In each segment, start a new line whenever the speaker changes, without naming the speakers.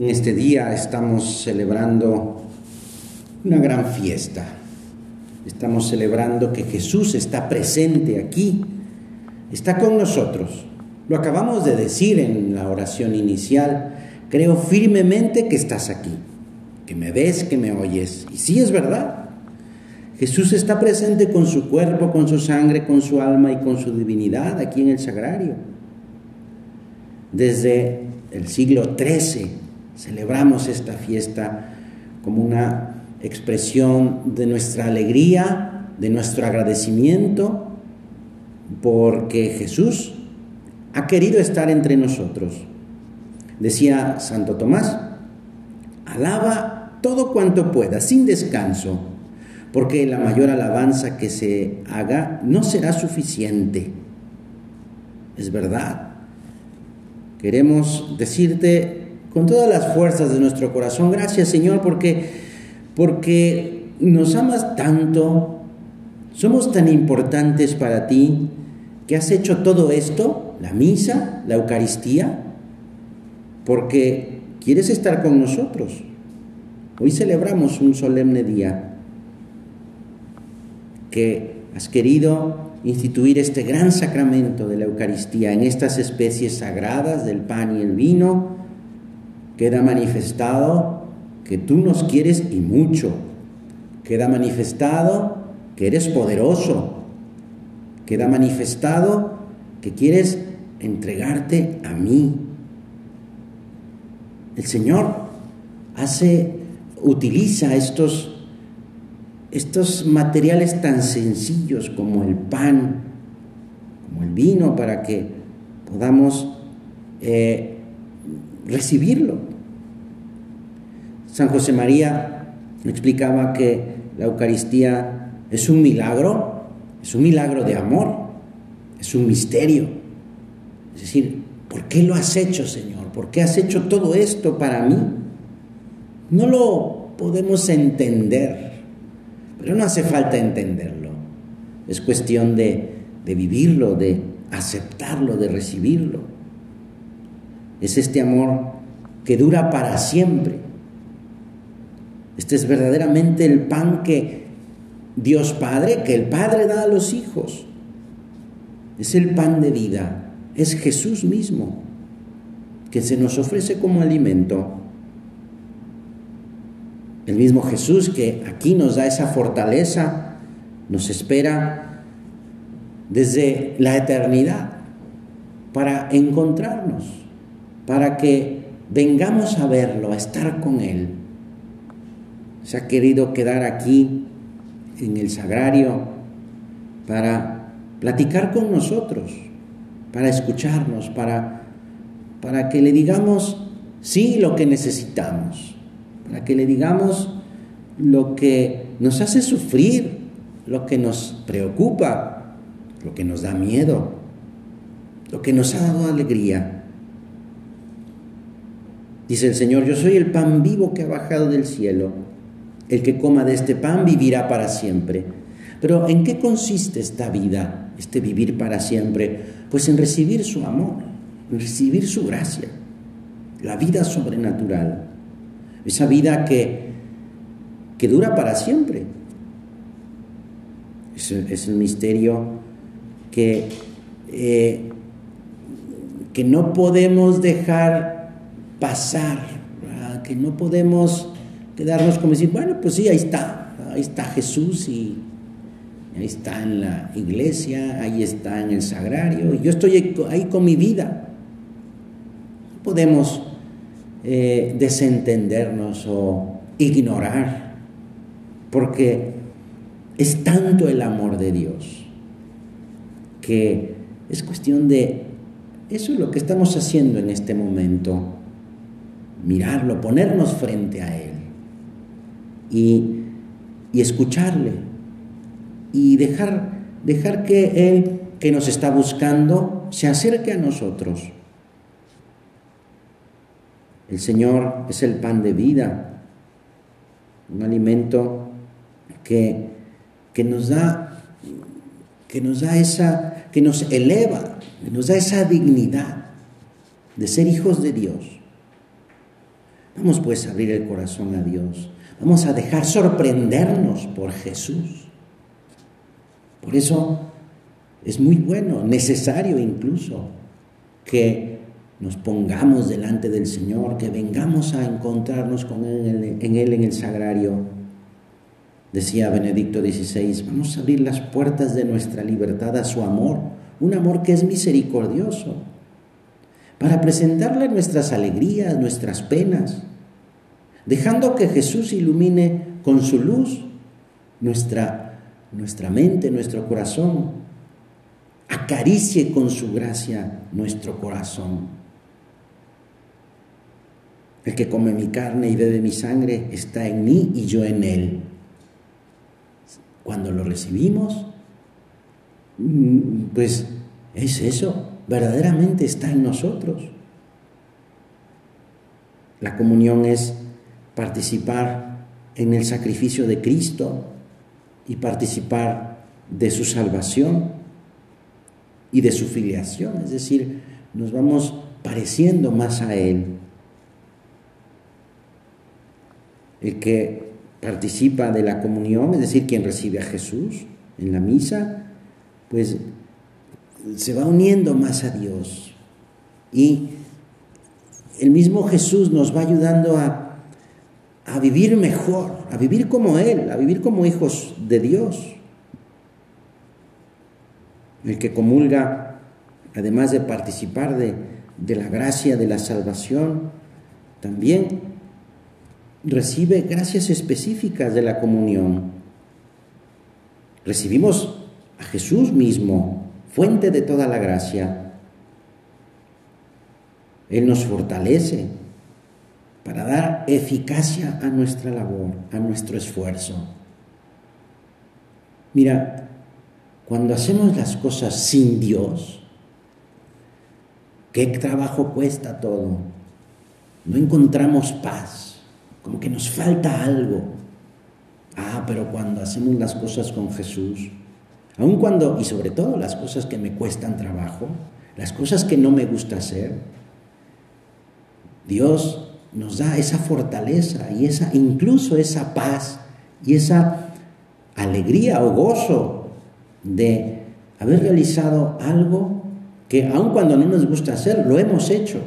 En este día estamos celebrando una gran fiesta. Estamos celebrando que Jesús está presente aquí, está con nosotros. Lo acabamos de decir en la oración inicial. Creo firmemente que estás aquí, que me ves, que me oyes. Y sí es verdad. Jesús está presente con su cuerpo, con su sangre, con su alma y con su divinidad aquí en el sagrario. Desde el siglo XIII Celebramos esta fiesta como una expresión de nuestra alegría, de nuestro agradecimiento, porque Jesús ha querido estar entre nosotros. Decía Santo Tomás, alaba todo cuanto pueda, sin descanso, porque la mayor alabanza que se haga no será suficiente. Es verdad. Queremos decirte con todas las fuerzas de nuestro corazón. Gracias Señor porque, porque nos amas tanto, somos tan importantes para ti, que has hecho todo esto, la misa, la Eucaristía, porque quieres estar con nosotros. Hoy celebramos un solemne día que has querido instituir este gran sacramento de la Eucaristía en estas especies sagradas del pan y el vino, queda manifestado que tú nos quieres y mucho. Queda manifestado que eres poderoso. Queda manifestado que quieres entregarte a mí. El Señor hace, utiliza estos, estos materiales tan sencillos como el pan, como el vino, para que podamos eh, recibirlo. San José María explicaba que la Eucaristía es un milagro, es un milagro de amor, es un misterio. Es decir, ¿por qué lo has hecho, Señor? ¿Por qué has hecho todo esto para mí? No lo podemos entender, pero no hace falta entenderlo. Es cuestión de, de vivirlo, de aceptarlo, de recibirlo. Es este amor que dura para siempre este es verdaderamente el pan que Dios Padre, que el Padre da a los hijos. Es el pan de vida, es Jesús mismo, que se nos ofrece como alimento. El mismo Jesús que aquí nos da esa fortaleza, nos espera desde la eternidad para encontrarnos, para que vengamos a verlo, a estar con Él se ha querido quedar aquí en el sagrario para platicar con nosotros, para escucharnos, para, para que le digamos sí lo que necesitamos, para que le digamos lo que nos hace sufrir, lo que nos preocupa, lo que nos da miedo, lo que nos ha dado alegría. Dice el Señor, yo soy el pan vivo que ha bajado del cielo. El que coma de este pan vivirá para siempre. Pero ¿en qué consiste esta vida, este vivir para siempre? Pues en recibir su amor, en recibir su gracia, la vida sobrenatural, esa vida que, que dura para siempre. Es, es el misterio que, eh, que no podemos dejar pasar, que no podemos quedarnos como decir, bueno, pues sí, ahí está, ahí está Jesús y ahí está en la iglesia, ahí está en el sagrario, y yo estoy ahí con mi vida. Podemos eh, desentendernos o ignorar, porque es tanto el amor de Dios que es cuestión de, eso es lo que estamos haciendo en este momento, mirarlo, ponernos frente a Él y, escucharle y dejar, dejar que Él que nos está buscando se acerque a nosotros. El Señor es el pan de vida, un alimento que, que nos da, que nos da esa, que nos eleva, que nos da esa dignidad de ser hijos de Dios. Vamos pues a abrir el corazón a Dios. Vamos a dejar sorprendernos por Jesús. Por eso es muy bueno, necesario incluso, que nos pongamos delante del Señor, que vengamos a encontrarnos con él, en Él en el sagrario. Decía Benedicto XVI, vamos a abrir las puertas de nuestra libertad a su amor, un amor que es misericordioso, para presentarle nuestras alegrías, nuestras penas, dejando que Jesús ilumine con su luz nuestra, nuestra mente, nuestro corazón, acaricie con su gracia nuestro corazón. El que come mi carne y bebe mi sangre está en mí y yo en él. Cuando lo recibimos, mm, pues es eso, verdaderamente está en nosotros. La comunión es participar en el sacrificio de Cristo y participar de su salvación y de su filiación, es decir, nos vamos pareciendo más a Él. el que participa de la comunión, es decir, quien recibe a Jesús en la misa, pues se va uniendo más a Dios. Y el mismo Jesús nos va ayudando a, a vivir mejor, a vivir como Él, a vivir como hijos de Dios. El que comulga, además de participar de, de la gracia de la salvación, también recibe gracias específicas de la comunión. Recibimos a Jesús mismo, fuente de toda la gracia. Él nos fortalece para dar eficacia a nuestra labor, a nuestro esfuerzo. Mira, cuando hacemos las cosas sin Dios, ¿qué trabajo cuesta todo? No encontramos paz como que nos falta algo. Ah, pero cuando hacemos las cosas con Jesús, aun cuando, y sobre todo las cosas que me cuestan trabajo, las cosas que no me gusta hacer, Dios nos da esa fortaleza y esa, incluso esa paz y esa alegría o gozo de haber realizado algo que aun cuando no nos gusta hacer, lo hemos hecho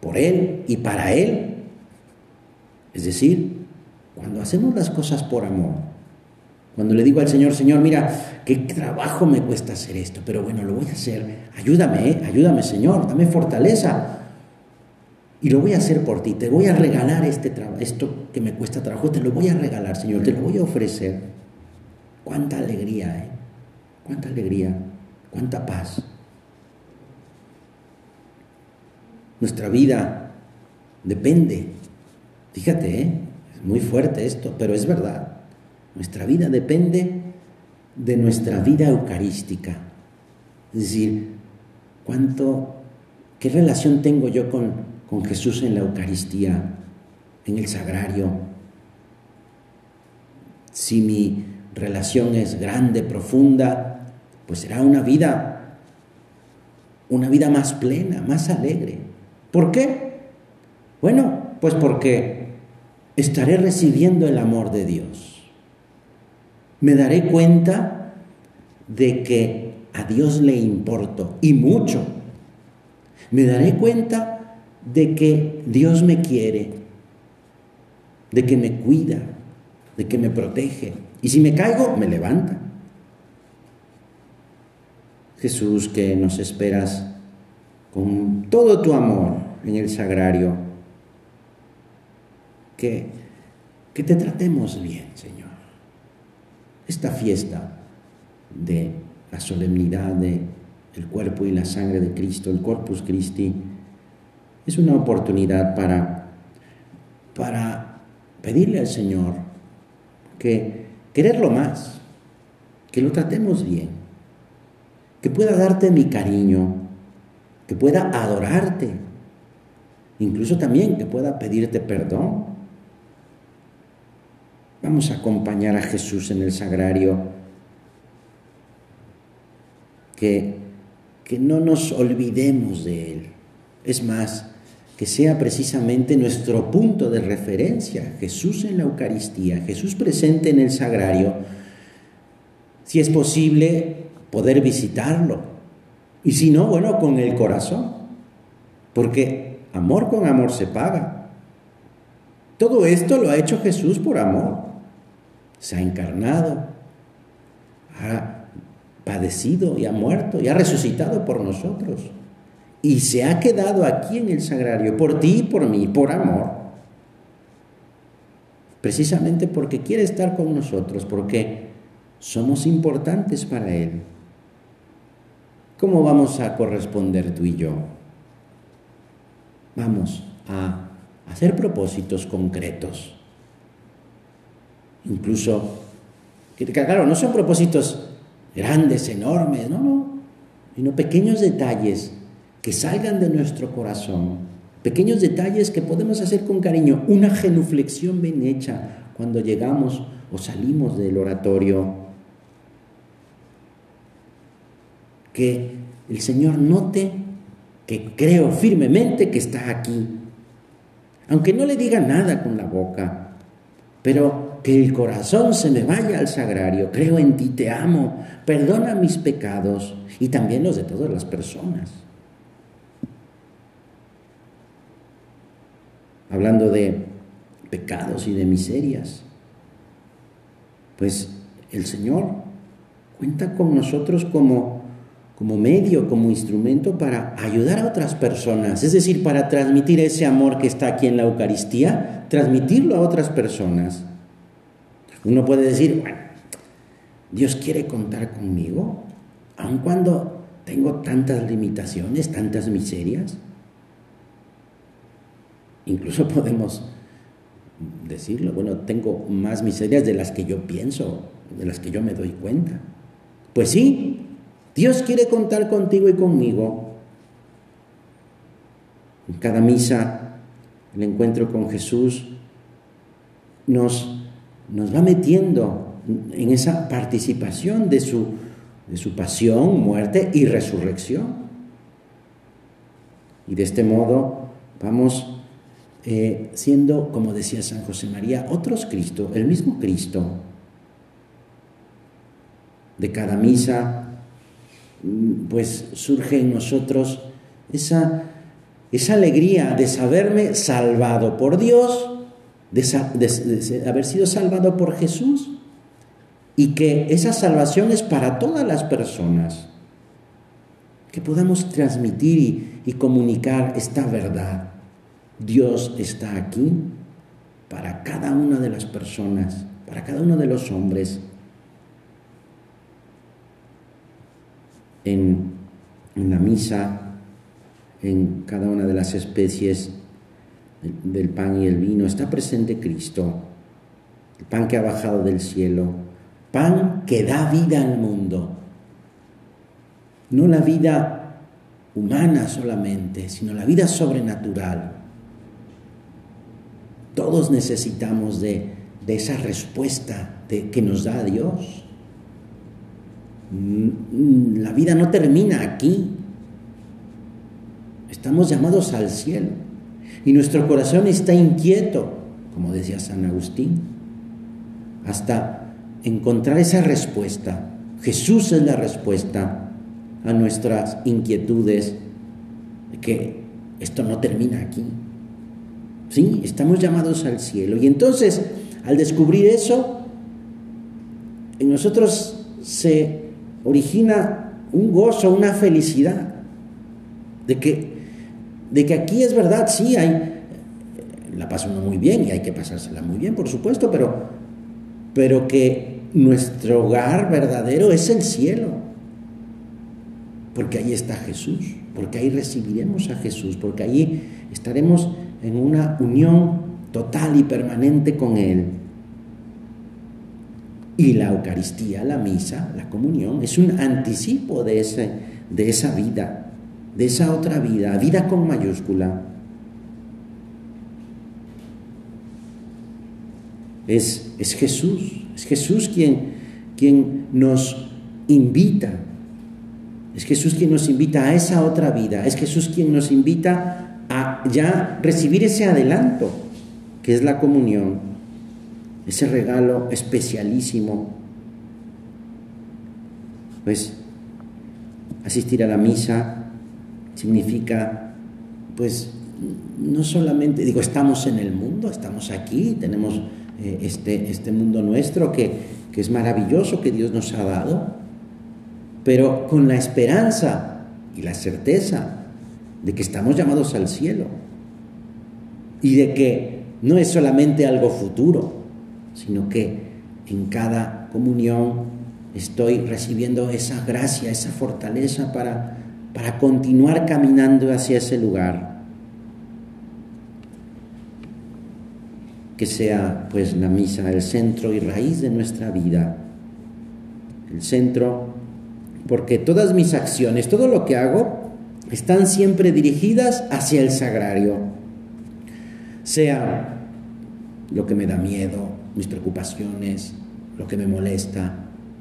por Él y para Él es decir, cuando hacemos las cosas por amor, cuando le digo al Señor, Señor, mira, qué trabajo me cuesta hacer esto, pero bueno, lo voy a hacer, ayúdame, ¿eh? ayúdame Señor, dame fortaleza. Y lo voy a hacer por ti, te voy a regalar este esto que me cuesta trabajo, te lo voy a regalar, Señor, te lo voy a ofrecer. Cuánta alegría, ¿eh? Cuánta alegría, cuánta paz. Nuestra vida depende Fíjate, ¿eh? es muy fuerte esto, pero es verdad. Nuestra vida depende de nuestra vida eucarística. Es decir, cuánto, qué relación tengo yo con, con Jesús en la Eucaristía, en el sagrario. Si mi relación es grande, profunda, pues será una vida, una vida más plena, más alegre. ¿Por qué? Bueno, pues porque estaré recibiendo el amor de Dios. Me daré cuenta de que a Dios le importo y mucho. Me daré cuenta de que Dios me quiere, de que me cuida, de que me protege. Y si me caigo, me levanta. Jesús, que nos esperas con todo tu amor en el sagrario que, que te tratemos bien, Señor. Esta fiesta de la solemnidad de el cuerpo y la sangre de Cristo, el Corpus Christi, es una oportunidad para, para pedirle al Señor que quererlo más, que lo tratemos bien, que pueda darte mi cariño, que pueda adorarte, incluso también que pueda pedirte perdón Vamos a acompañar a Jesús en el sagrario. Que, que no nos olvidemos de Él. Es más, que sea precisamente nuestro punto de referencia, Jesús en la Eucaristía, Jesús presente en el sagrario, si es posible poder visitarlo, y si no, bueno, con el corazón, porque amor con amor se paga. Todo esto lo ha hecho Jesús por amor, se ha encarnado, ha padecido y ha muerto y ha resucitado por nosotros y se ha quedado aquí en el sagrario por ti y por mí, por amor. Precisamente porque quiere estar con nosotros, porque somos importantes para Él. ¿Cómo vamos a corresponder tú y yo? Vamos a hacer propósitos concretos. Incluso, claro, no son propósitos grandes, enormes, no, no, sino pequeños detalles que salgan de nuestro corazón, pequeños detalles que podemos hacer con cariño, una genuflexión bien hecha cuando llegamos o salimos del oratorio. Que el Señor note que creo firmemente que está aquí, aunque no le diga nada con la boca, pero que el corazón se me vaya al sagrario, creo en ti, te amo, perdona mis pecados y también los de todas las personas. Hablando de pecados y de miserias. Pues el Señor cuenta con nosotros como, como medio, como instrumento para ayudar a otras personas, es decir, para transmitir ese amor que está aquí en la Eucaristía, transmitirlo a otras personas. Uno puede decir, bueno, Dios quiere contar conmigo, aun cuando tengo tantas limitaciones, tantas miserias. Incluso podemos decirlo, bueno, tengo más miserias de las que yo pienso, de las que yo me doy cuenta. Pues sí, Dios quiere contar contigo y conmigo. En cada misa, el encuentro con Jesús nos, nos va metiendo en esa participación de su, de su pasión, muerte y resurrección. Y de este modo vamos eh, siendo, como decía San José María, otros Cristo, el mismo Cristo. De cada misa, mm, pues surge en nosotros esa, esa alegría de saberme salvado por Dios, de, haber sido salvado por Jesús y que esa salvación es para todas las personas. Que podamos transmitir y comunicar esta verdad. Dios está aquí para cada una de las personas, para cada uno de los hombres. En, la misa, en cada una de las especies del pan y el vino, está presente Cristo, el pan que ha bajado del cielo, pan que da vida al mundo, no la vida humana solamente, sino la vida sobrenatural. Todos necesitamos de, esa respuesta que nos da Dios. Mm, la vida no termina aquí. Estamos llamados al cielo. Y nuestro corazón está inquieto, como decía San Agustín, hasta encontrar esa respuesta. Jesús es la respuesta a nuestras inquietudes, de que esto no termina aquí. ¿Sí? Estamos llamados al cielo. Y entonces, al descubrir eso, en nosotros se origina un gozo, una felicidad, de que, de que aquí es verdad, sí, hay, la pasa uno muy bien y hay que pasársela muy bien, por supuesto, pero, pero que nuestro hogar verdadero es el cielo, porque ahí está Jesús, porque ahí recibiremos a Jesús, porque ahí estaremos en una unión total y permanente con Él. Y la Eucaristía, la misa, la comunión, es un anticipo de, ese, de esa vida, de esa otra vida, vida con mayúscula. Es, es Jesús, es Jesús quien, quien nos invita, es Jesús quien nos invita a esa otra vida, es Jesús quien nos invita ya recibir ese adelanto que es la comunión, ese regalo especialísimo. Pues asistir a la misa significa, pues, no solamente, digo, estamos en el mundo, estamos aquí, tenemos eh, este, este mundo nuestro que, que es maravilloso que Dios nos ha dado, pero con la esperanza y la certeza de que estamos llamados al cielo y de que no es solamente algo futuro, sino que en cada comunión estoy recibiendo esa gracia, esa fortaleza para, para continuar caminando hacia ese lugar. Que sea pues la misa el centro y raíz de nuestra vida. El centro, porque todas mis acciones, todo lo que hago, están siempre dirigidas hacia el sagrario. Sea lo que me da miedo, mis preocupaciones, lo que me molesta,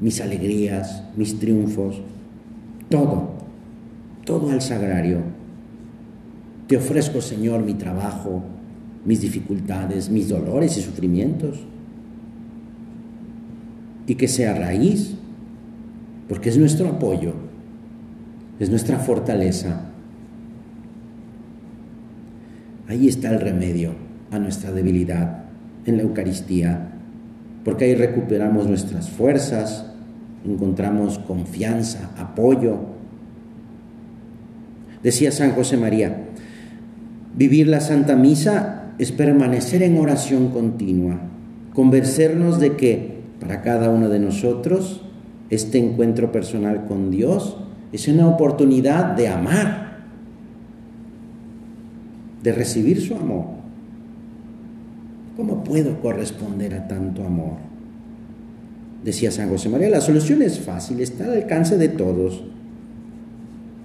mis alegrías, mis triunfos, todo, todo al sagrario. Te ofrezco, Señor, mi trabajo, mis dificultades, mis dolores y sufrimientos. Y que sea raíz, porque es nuestro apoyo, es nuestra fortaleza. Ahí está el remedio a nuestra debilidad en la Eucaristía, porque ahí recuperamos nuestras fuerzas, encontramos confianza, apoyo. Decía San José María, vivir la Santa Misa es permanecer en oración continua, convencernos de que para cada uno de nosotros este encuentro personal con Dios es una oportunidad de amar, de recibir su amor. ¿Cómo puedo corresponder a tanto amor? decía San José María, la solución es fácil, está al alcance de todos.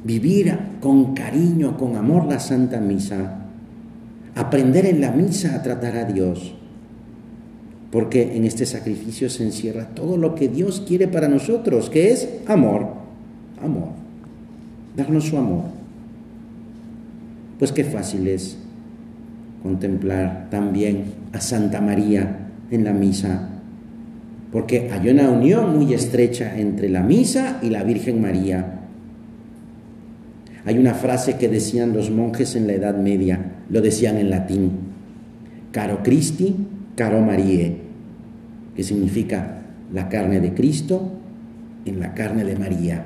Vivir con cariño, con amor la Santa Misa, aprender en la misa a tratar a Dios, porque en este sacrificio se encierra todo lo que Dios quiere para nosotros, que es amor, amor, darnos su amor. Pues qué fácil es contemplar también a Santa María en la misa porque hay una unión muy estrecha entre la misa y la Virgen María. Hay una frase que decían los monjes en la Edad Media, lo decían en latín, caro Christi, caro Marie, que significa la carne de Cristo en la carne de María.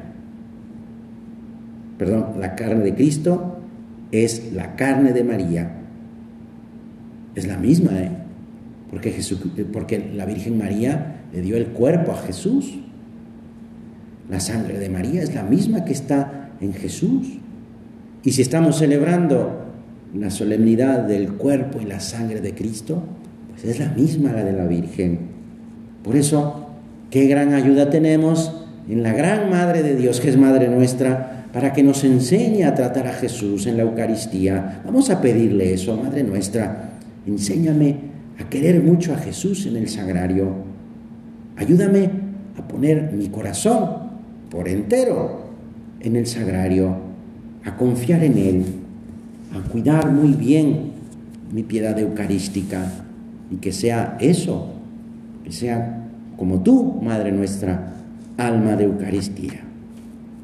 Perdón, la carne de Cristo es la carne de María. Es la misma, ¿eh? Porque, Jesús, porque la Virgen María le dio el cuerpo a Jesús. La sangre de María es la misma que está en Jesús. Y si estamos celebrando la solemnidad del cuerpo y la sangre de Cristo, pues es la misma la de la Virgen. Por eso, qué gran ayuda tenemos en la gran Madre de Dios, que es Madre nuestra, para que nos enseñe a tratar a Jesús en la Eucaristía. Vamos a pedirle eso, Madre nuestra. Enséñame a querer mucho a Jesús en el sagrario Ayúdame a poner mi corazón por entero en el sagrario, a confiar en Él, a cuidar muy bien mi piedad eucarística y que sea eso, que sea como tú, Madre nuestra, alma de Eucaristía.